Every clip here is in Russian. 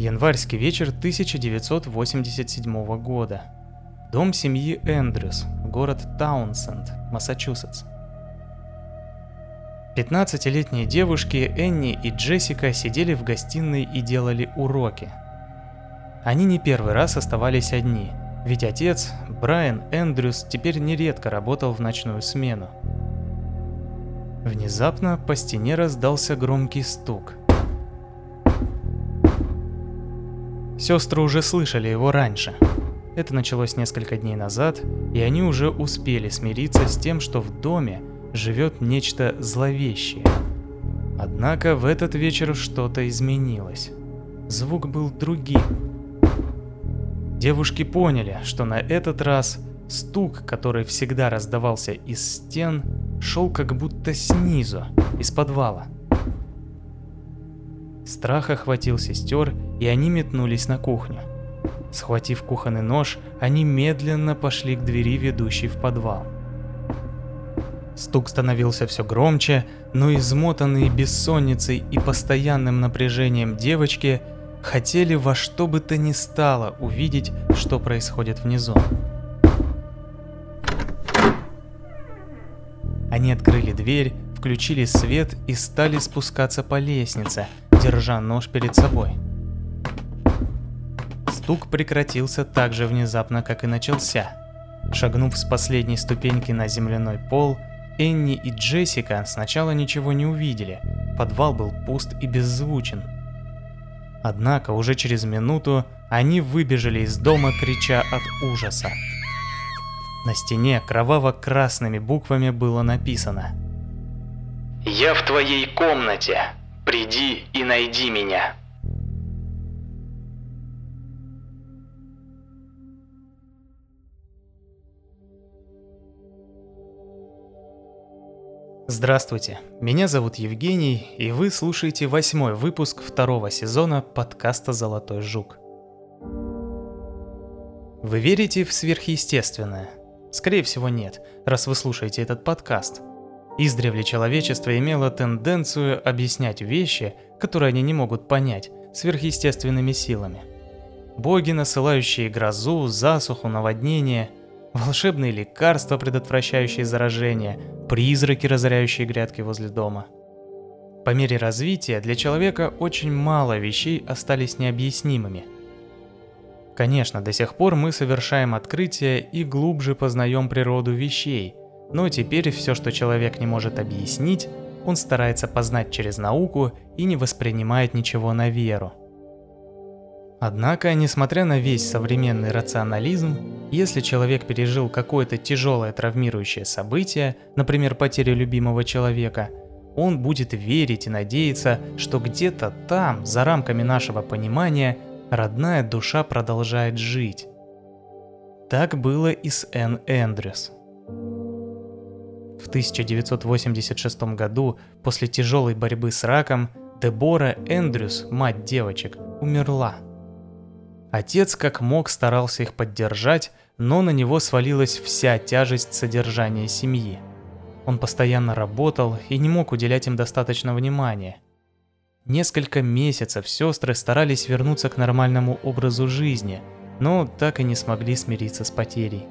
Январский вечер 1987 года. Дом семьи Эндрюс, город Таунсенд, Массачусетс. 15-летние девушки Энни и Джессика сидели в гостиной и делали уроки. Они не первый раз оставались одни, ведь отец, Брайан Эндрюс, теперь нередко работал в ночную смену. Внезапно по стене раздался громкий стук. Сестры уже слышали его раньше. Это началось несколько дней назад, и они уже успели смириться с тем, что в доме живет нечто зловещее. Однако в этот вечер что-то изменилось. Звук был другим. Девушки поняли, что на этот раз стук, который всегда раздавался из стен, шел как будто снизу, из подвала. Страх охватил сестер, и они метнулись на кухню. Схватив кухонный нож, они медленно пошли к двери, ведущей в подвал. Стук становился все громче, но измотанные бессонницей и постоянным напряжением девочки хотели во что бы то ни стало увидеть, что происходит внизу. Они открыли дверь, включили свет и стали спускаться по лестнице, держа нож перед собой. Стук прекратился так же внезапно, как и начался. Шагнув с последней ступеньки на земляной пол, Энни и Джессика сначала ничего не увидели. Подвал был пуст и беззвучен. Однако уже через минуту они выбежали из дома, крича от ужаса. На стене кроваво-красными буквами было написано «Я в твоей комнате. Приди и найди меня». Здравствуйте, меня зовут Евгений, и вы слушаете восьмой выпуск второго сезона подкаста «Золотой жук». Вы верите в сверхъестественное? Скорее всего нет, раз вы слушаете этот подкаст. Издревле человечество имело тенденцию объяснять вещи, которые они не могут понять, сверхъестественными силами. Боги, насылающие грозу, засуху, наводнение – волшебные лекарства, предотвращающие заражение, призраки, разоряющие грядки возле дома. По мере развития для человека очень мало вещей остались необъяснимыми. Конечно, до сих пор мы совершаем открытия и глубже познаем природу вещей, но теперь все, что человек не может объяснить, он старается познать через науку и не воспринимает ничего на веру. Однако, несмотря на весь современный рационализм, если человек пережил какое-то тяжелое травмирующее событие, например, потерю любимого человека, он будет верить и надеяться, что где-то там, за рамками нашего понимания, родная душа продолжает жить. Так было и с Энн Эндрюс. В 1986 году, после тяжелой борьбы с раком, Дебора Эндрюс, мать девочек, умерла – Отец как мог старался их поддержать, но на него свалилась вся тяжесть содержания семьи. Он постоянно работал и не мог уделять им достаточно внимания. Несколько месяцев сестры старались вернуться к нормальному образу жизни, но так и не смогли смириться с потерей.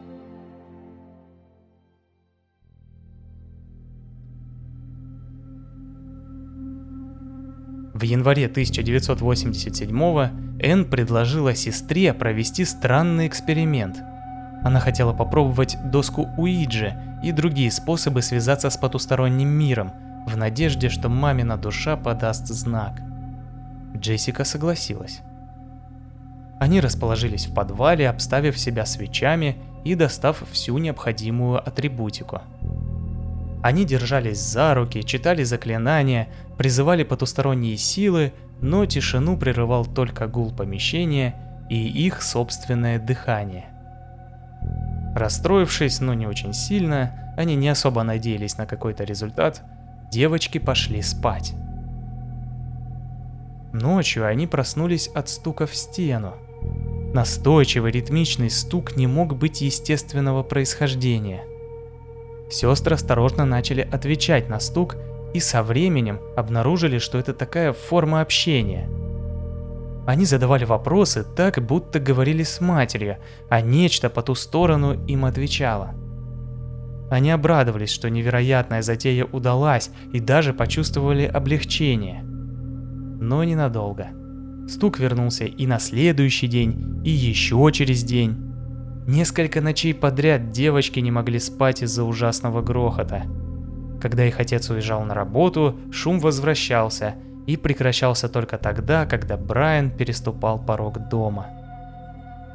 В январе 1987 Энн предложила сестре провести странный эксперимент. Она хотела попробовать доску Уиджи и другие способы связаться с потусторонним миром, в надежде, что мамина душа подаст знак. Джессика согласилась. Они расположились в подвале, обставив себя свечами и достав всю необходимую атрибутику – они держались за руки, читали заклинания, призывали потусторонние силы, но тишину прерывал только гул помещения и их собственное дыхание. Расстроившись, но не очень сильно, они не особо надеялись на какой-то результат, девочки пошли спать. Ночью они проснулись от стука в стену. Настойчивый ритмичный стук не мог быть естественного происхождения. Сестры осторожно начали отвечать на стук и со временем обнаружили, что это такая форма общения. Они задавали вопросы так, будто говорили с матерью, а нечто по ту сторону им отвечало. Они обрадовались, что невероятная затея удалась и даже почувствовали облегчение. Но ненадолго. Стук вернулся и на следующий день, и еще через день. Несколько ночей подряд девочки не могли спать из-за ужасного грохота. Когда их отец уезжал на работу, шум возвращался – и прекращался только тогда, когда Брайан переступал порог дома.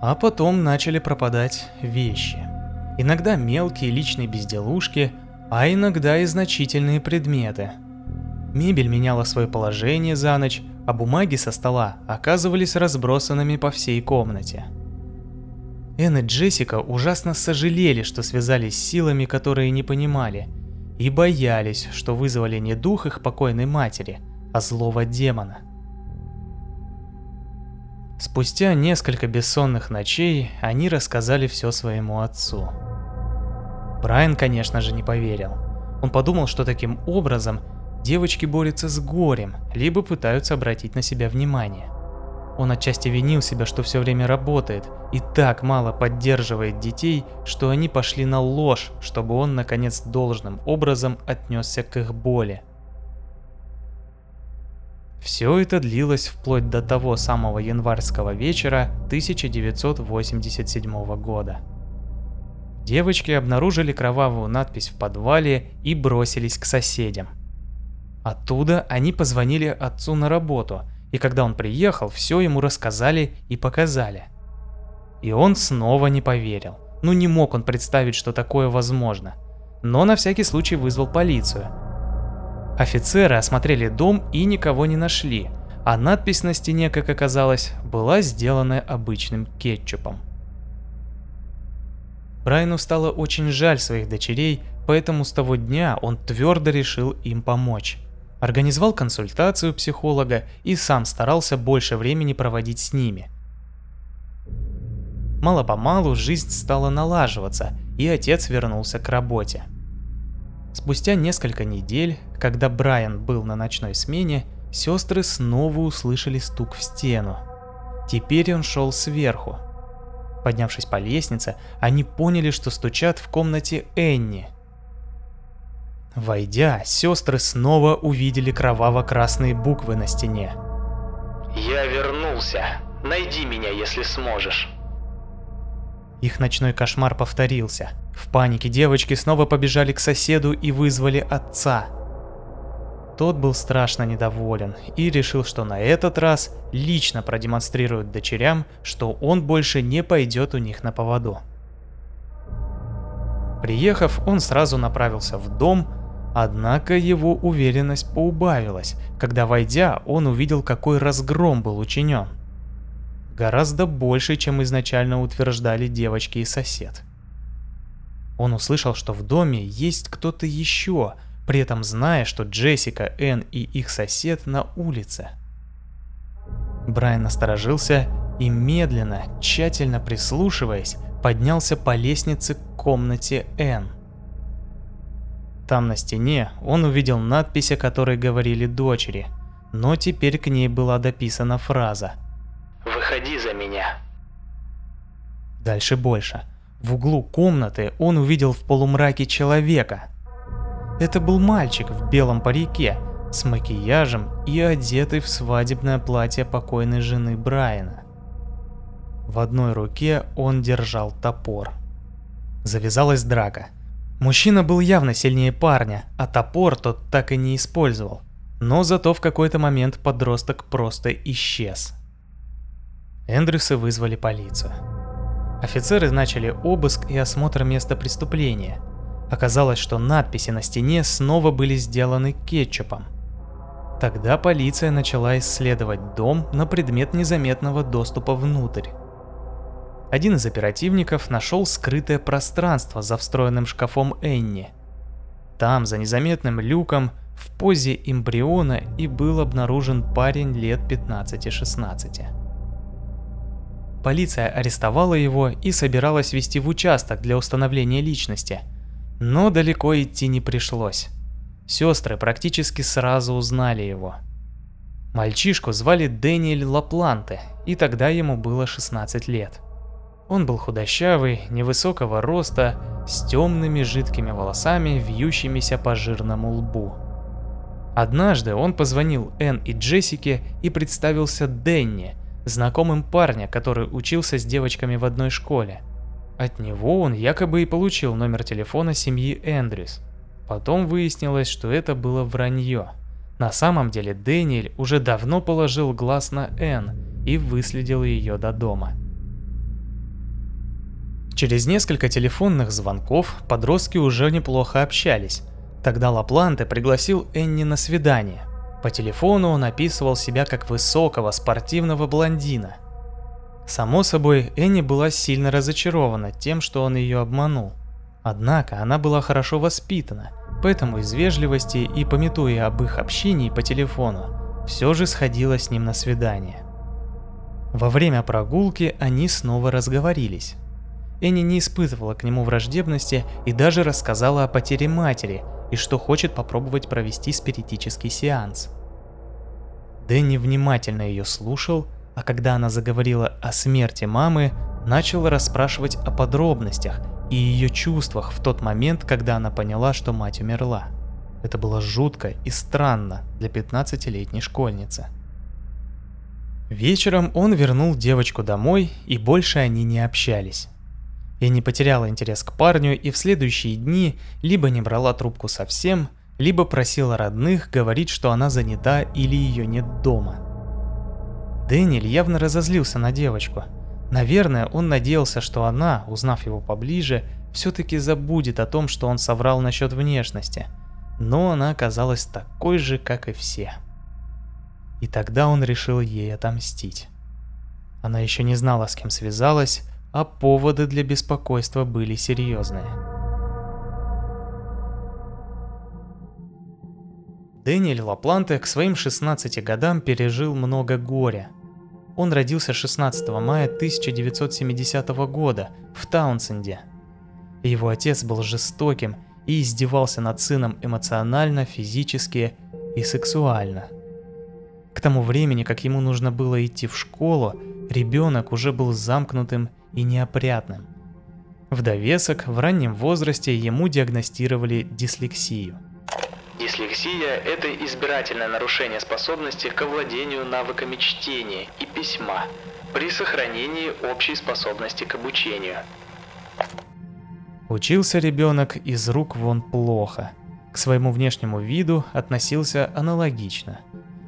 А потом начали пропадать вещи. Иногда мелкие личные безделушки, а иногда и значительные предметы. Мебель меняла свое положение за ночь, а бумаги со стола оказывались разбросанными по всей комнате. Энн и Джессика ужасно сожалели, что связались с силами, которые не понимали, и боялись, что вызвали не дух их покойной матери – а злого демона. Спустя несколько бессонных ночей они рассказали все своему отцу. Брайан, конечно же, не поверил. Он подумал, что таким образом девочки борются с горем, либо пытаются обратить на себя внимание. Он отчасти винил себя, что все время работает и так мало поддерживает детей, что они пошли на ложь, чтобы он наконец должным образом отнесся к их боли. Все это длилось вплоть до того самого январского вечера 1987 года. Девочки обнаружили кровавую надпись в подвале и бросились к соседям. Оттуда они позвонили отцу на работу, и когда он приехал, все ему рассказали и показали. И он снова не поверил. Ну не мог он представить, что такое возможно. Но на всякий случай вызвал полицию – Офицеры осмотрели дом и никого не нашли, а надпись на стене, как оказалось, была сделана обычным кетчупом. Брайану стало очень жаль своих дочерей, поэтому с того дня он твердо решил им помочь. Организовал консультацию психолога и сам старался больше времени проводить с ними. Мало-помалу жизнь стала налаживаться, и отец вернулся к работе. Спустя несколько недель, когда Брайан был на ночной смене, сестры снова услышали стук в стену. Теперь он шел сверху. Поднявшись по лестнице, они поняли, что стучат в комнате Энни. Войдя, сестры снова увидели кроваво-красные буквы на стене. «Я вернулся. Найди меня, если сможешь». Их ночной кошмар повторился. В панике девочки снова побежали к соседу и вызвали отца. Тот был страшно недоволен и решил, что на этот раз лично продемонстрирует дочерям, что он больше не пойдет у них на поводу. Приехав, он сразу направился в дом, однако его уверенность поубавилась, когда войдя, он увидел, какой разгром был учинен. Гораздо больше, чем изначально утверждали девочки и сосед. Он услышал, что в доме есть кто-то еще, при этом зная, что Джессика, Энн и их сосед на улице. Брайан насторожился и медленно, тщательно прислушиваясь, поднялся по лестнице к комнате Энн. Там на стене он увидел надпись, о которой говорили дочери, но теперь к ней была дописана фраза – Выходи за меня. Дальше больше. В углу комнаты он увидел в полумраке человека. Это был мальчик в белом парике, с макияжем и одетый в свадебное платье покойной жены Брайана. В одной руке он держал топор. Завязалась драка. Мужчина был явно сильнее парня, а топор тот так и не использовал. Но зато в какой-то момент подросток просто исчез. Эндрюсы вызвали полицию. Офицеры начали обыск и осмотр места преступления. Оказалось, что надписи на стене снова были сделаны кетчупом. Тогда полиция начала исследовать дом на предмет незаметного доступа внутрь. Один из оперативников нашел скрытое пространство за встроенным шкафом Энни. Там, за незаметным люком, в позе эмбриона и был обнаружен парень лет 15-16. Полиция арестовала его и собиралась вести в участок для установления личности. Но далеко идти не пришлось. Сестры практически сразу узнали его. Мальчишку звали Дэниэль Лапланте, и тогда ему было 16 лет. Он был худощавый, невысокого роста, с темными жидкими волосами, вьющимися по жирному лбу. Однажды он позвонил Энн и Джессике и представился Денни, знакомым парня, который учился с девочками в одной школе. От него он якобы и получил номер телефона семьи Эндрюс. Потом выяснилось, что это было вранье. На самом деле Дэниэль уже давно положил глаз на Энн и выследил ее до дома. Через несколько телефонных звонков подростки уже неплохо общались. Тогда Лапланте пригласил Энни на свидание. По телефону он описывал себя как высокого спортивного блондина. Само собой, Энни была сильно разочарована тем, что он ее обманул. Однако она была хорошо воспитана, поэтому из вежливости и пометуя об их общении по телефону, все же сходила с ним на свидание. Во время прогулки они снова разговорились. Энни не испытывала к нему враждебности и даже рассказала о потере матери и что хочет попробовать провести спиритический сеанс. Дэнни внимательно ее слушал, а когда она заговорила о смерти мамы, начал расспрашивать о подробностях и ее чувствах в тот момент, когда она поняла, что мать умерла. Это было жутко и странно для 15-летней школьницы. Вечером он вернул девочку домой, и больше они не общались. Я не потеряла интерес к парню и в следующие дни либо не брала трубку совсем, либо просила родных говорить, что она занята или ее нет дома. Дэниэль явно разозлился на девочку. Наверное, он надеялся, что она, узнав его поближе, все-таки забудет о том, что он соврал насчет внешности. Но она оказалась такой же, как и все. И тогда он решил ей отомстить. Она еще не знала, с кем связалась, а поводы для беспокойства были серьезные. Дэниэль Лапланте к своим 16 годам пережил много горя. Он родился 16 мая 1970 года в Таунсенде. Его отец был жестоким и издевался над сыном эмоционально, физически и сексуально. К тому времени, как ему нужно было идти в школу, ребенок уже был замкнутым и неопрятным. В довесок в раннем возрасте ему диагностировали дислексию. Дислексия – это избирательное нарушение способности к овладению навыками чтения и письма при сохранении общей способности к обучению. Учился ребенок из рук вон плохо. К своему внешнему виду относился аналогично.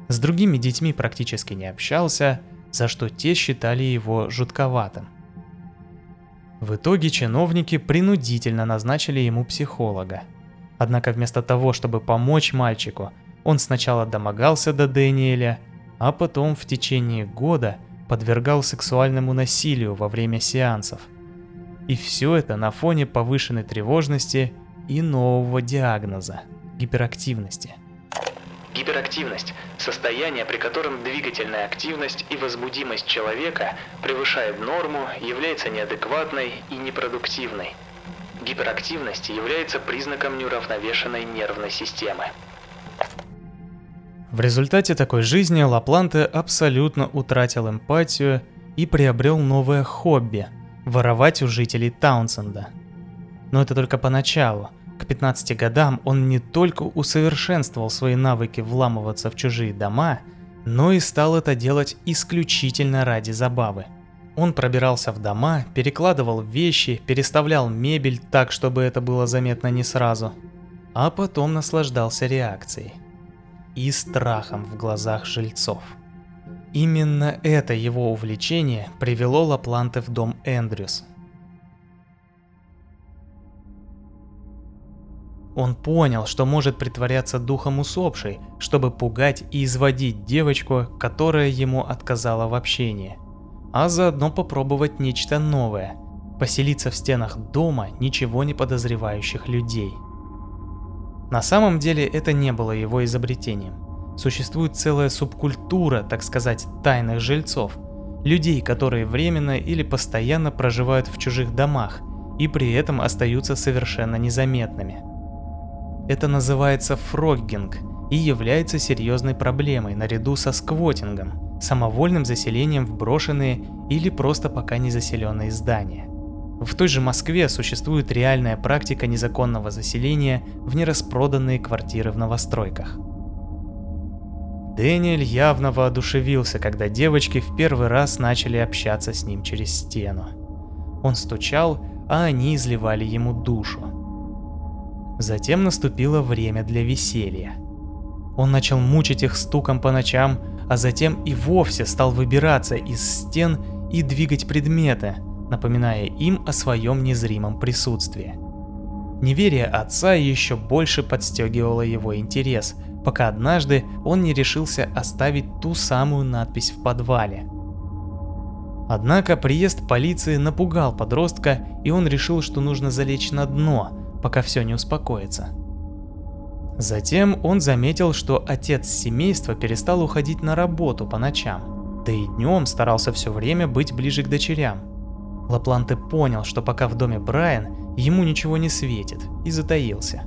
С другими детьми практически не общался, за что те считали его жутковатым. В итоге чиновники принудительно назначили ему психолога. Однако вместо того, чтобы помочь мальчику, он сначала домогался до Дэниеля, а потом в течение года подвергал сексуальному насилию во время сеансов. И все это на фоне повышенной тревожности и нового диагноза – гиперактивности – Гиперактивность – состояние, при котором двигательная активность и возбудимость человека превышает норму, является неадекватной и непродуктивной. Гиперактивность является признаком неуравновешенной нервной системы. В результате такой жизни Лапланте абсолютно утратил эмпатию и приобрел новое хобби – воровать у жителей Таунсенда. Но это только поначалу. К 15 годам он не только усовершенствовал свои навыки вламываться в чужие дома, но и стал это делать исключительно ради забавы. Он пробирался в дома, перекладывал вещи, переставлял мебель так, чтобы это было заметно не сразу, а потом наслаждался реакцией и страхом в глазах жильцов. Именно это его увлечение привело Лапланте в дом Эндрюс, Он понял, что может притворяться духом усопшей, чтобы пугать и изводить девочку, которая ему отказала в общении. А заодно попробовать нечто новое – поселиться в стенах дома ничего не подозревающих людей. На самом деле это не было его изобретением. Существует целая субкультура, так сказать, тайных жильцов. Людей, которые временно или постоянно проживают в чужих домах и при этом остаются совершенно незаметными – это называется фроггинг, и является серьезной проблемой наряду со сквотингом, самовольным заселением в брошенные или просто пока не заселенные здания. В той же Москве существует реальная практика незаконного заселения в нераспроданные квартиры в новостройках. Дэниэль явно воодушевился, когда девочки в первый раз начали общаться с ним через стену. Он стучал, а они изливали ему душу. Затем наступило время для веселья. Он начал мучить их стуком по ночам, а затем и вовсе стал выбираться из стен и двигать предметы, напоминая им о своем незримом присутствии. Неверие отца еще больше подстегивало его интерес, пока однажды он не решился оставить ту самую надпись в подвале. Однако приезд полиции напугал подростка, и он решил, что нужно залечь на дно, пока все не успокоится. Затем он заметил, что отец семейства перестал уходить на работу по ночам, да и днем старался все время быть ближе к дочерям. Лапланте понял, что пока в доме Брайан, ему ничего не светит, и затаился.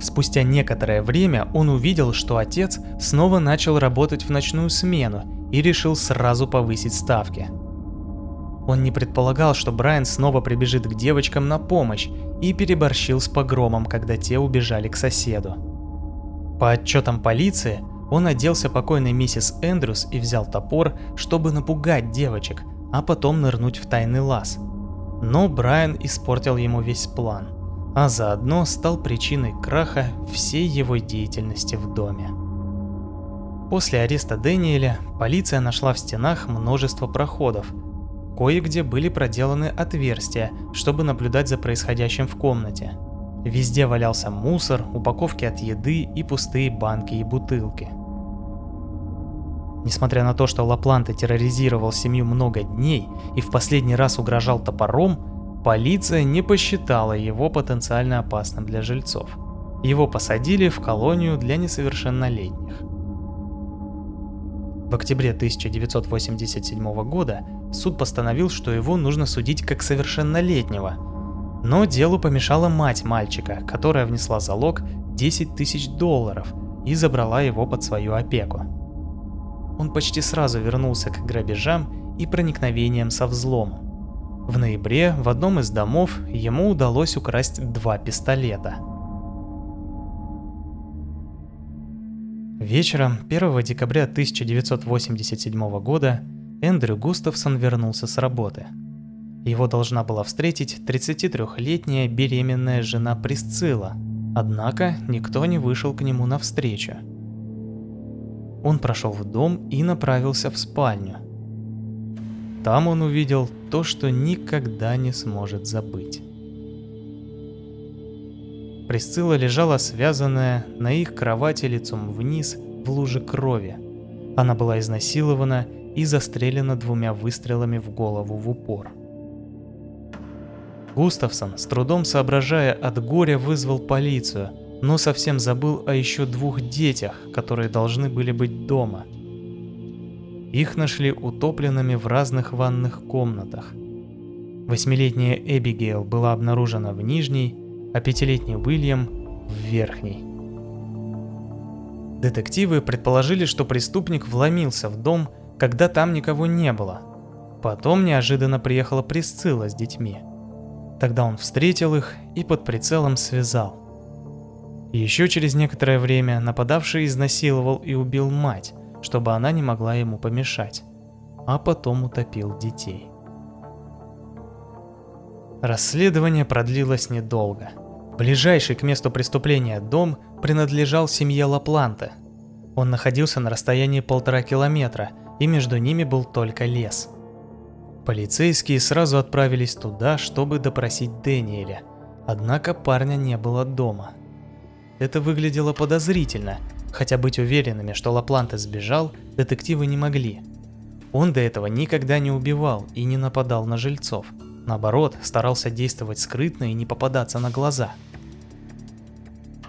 Спустя некоторое время он увидел, что отец снова начал работать в ночную смену и решил сразу повысить ставки. Он не предполагал, что Брайан снова прибежит к девочкам на помощь и переборщил с погромом, когда те убежали к соседу. По отчетам полиции, он оделся покойной миссис Эндрюс и взял топор, чтобы напугать девочек, а потом нырнуть в тайный лаз. Но Брайан испортил ему весь план, а заодно стал причиной краха всей его деятельности в доме. После ареста Дэниеля полиция нашла в стенах множество проходов. Кое-где были проделаны отверстия, чтобы наблюдать за происходящим в комнате. Везде валялся мусор, упаковки от еды и пустые банки и бутылки – Несмотря на то, что Лапланте терроризировал семью много дней и в последний раз угрожал топором, полиция не посчитала его потенциально опасным для жильцов. Его посадили в колонию для несовершеннолетних. В октябре 1987 года суд постановил, что его нужно судить как совершеннолетнего. Но делу помешала мать мальчика, которая внесла залог 10 тысяч долларов и забрала его под свою опеку он почти сразу вернулся к грабежам и проникновениям со взломом. В ноябре в одном из домов ему удалось украсть два пистолета. Вечером 1 декабря 1987 года Эндрю Густавсон вернулся с работы. Его должна была встретить 33-летняя беременная жена Присцилла, однако никто не вышел к нему навстречу – он прошел в дом и направился в спальню. Там он увидел то, что никогда не сможет забыть. Присцилла лежала связанная на их кровати лицом вниз в луже крови. Она была изнасилована и застрелена двумя выстрелами в голову в упор. Густавсон, с трудом соображая от горя, вызвал полицию – но совсем забыл о еще двух детях, которые должны были быть дома. Их нашли утопленными в разных ванных комнатах. Восьмилетняя Эбигейл была обнаружена в нижней, а пятилетний Уильям – в верхней. Детективы предположили, что преступник вломился в дом, когда там никого не было. Потом неожиданно приехала Присцилла с детьми. Тогда он встретил их и под прицелом связал. Еще через некоторое время нападавший изнасиловал и убил мать, чтобы она не могла ему помешать, а потом утопил детей. Расследование продлилось недолго. Ближайший к месту преступления дом принадлежал семье Лапланте. Он находился на расстоянии полтора километра, и между ними был только лес. Полицейские сразу отправились туда, чтобы допросить Дэниеля, однако парня не было дома – это выглядело подозрительно, хотя быть уверенными, что Лапланте сбежал, детективы не могли. Он до этого никогда не убивал и не нападал на жильцов. Наоборот, старался действовать скрытно и не попадаться на глаза.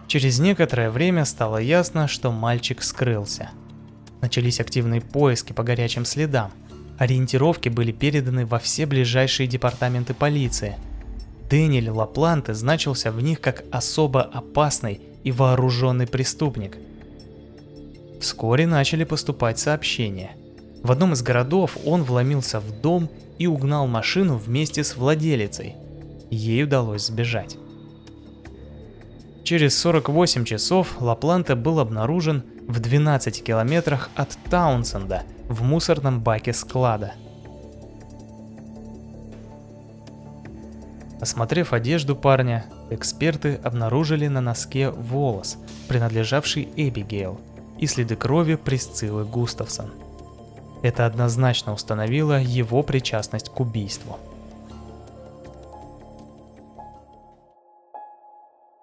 Через некоторое время стало ясно, что мальчик скрылся. Начались активные поиски по горячим следам. Ориентировки были переданы во все ближайшие департаменты полиции. Дэниэль Лапланте значился в них как особо опасный и вооруженный преступник. Вскоре начали поступать сообщения. В одном из городов он вломился в дом и угнал машину вместе с владелицей. Ей удалось сбежать. Через 48 часов Лапланте был обнаружен в 12 километрах от Таунсенда в мусорном баке склада. Осмотрев одежду парня, эксперты обнаружили на носке волос, принадлежавший Эбигейл, и следы крови Присциллы Густавсон. Это однозначно установило его причастность к убийству.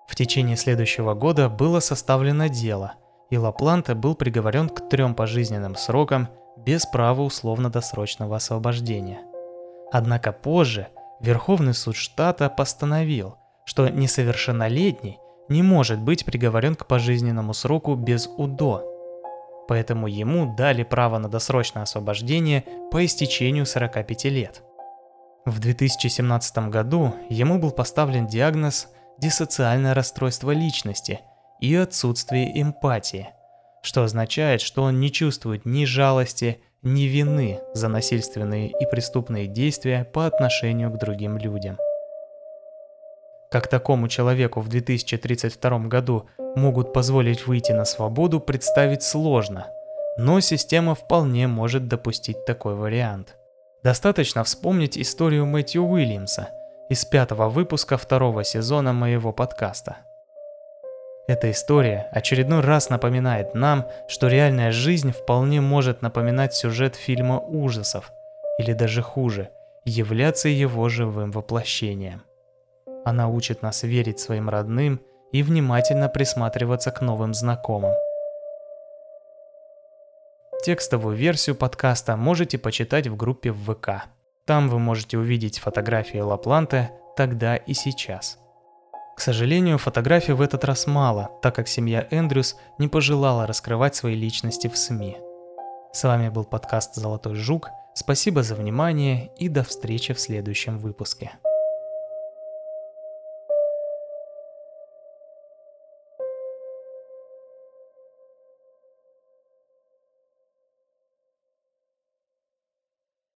В течение следующего года было составлено дело, и Лапланте был приговорен к трем пожизненным срокам без права условно-досрочного освобождения. Однако позже Верховный суд штата постановил, что несовершеннолетний не может быть приговорен к пожизненному сроку без УДО, поэтому ему дали право на досрочное освобождение по истечению 45 лет. В 2017 году ему был поставлен диагноз диссоциальное расстройство личности и отсутствие эмпатии, что означает, что он не чувствует ни жалости, ни вины за насильственные и преступные действия по отношению к другим людям. Как такому человеку в 2032 году могут позволить выйти на свободу, представить сложно, но система вполне может допустить такой вариант. Достаточно вспомнить историю Мэтью Уильямса – из пятого выпуска второго сезона моего подкаста. Эта история очередной раз напоминает нам, что реальная жизнь вполне может напоминать сюжет фильма ужасов, или даже хуже, являться его живым воплощением. Она учит нас верить своим родным и внимательно присматриваться к новым знакомым. Текстовую версию подкаста можете почитать в группе в ВК. Там вы можете увидеть фотографии Лапланте тогда и сейчас. К сожалению, фотографий в этот раз мало, так как семья Эндрюс не пожелала раскрывать свои личности в СМИ. С вами был подкаст «Золотой жук». Спасибо за внимание и до встречи в следующем выпуске.